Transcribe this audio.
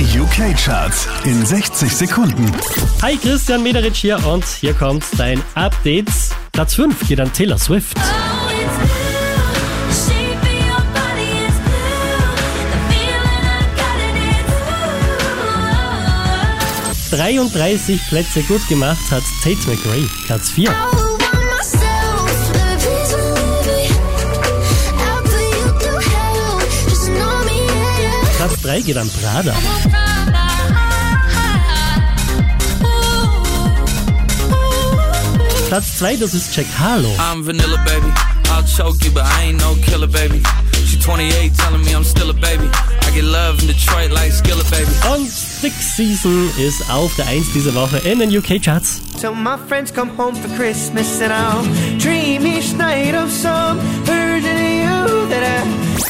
Die UK-Charts in 60 Sekunden. Hi, Christian Mederich hier und hier kommt dein Update. Platz 5 geht an Taylor Swift. 33 Plätze gut gemacht hat Tate McRae, Platz 4. Platz 3 geht an Prada. Platz 2, das ist Jack Harlow. I'm vanilla, baby. I'll choke you, but I ain't no killer, baby. She 28, telling me I'm still a baby. I get love in Detroit like Skilla, baby. Und Six Season ist auf der 1 diese Woche in den UK Charts. Till my friends come home for Christmas and I'll dream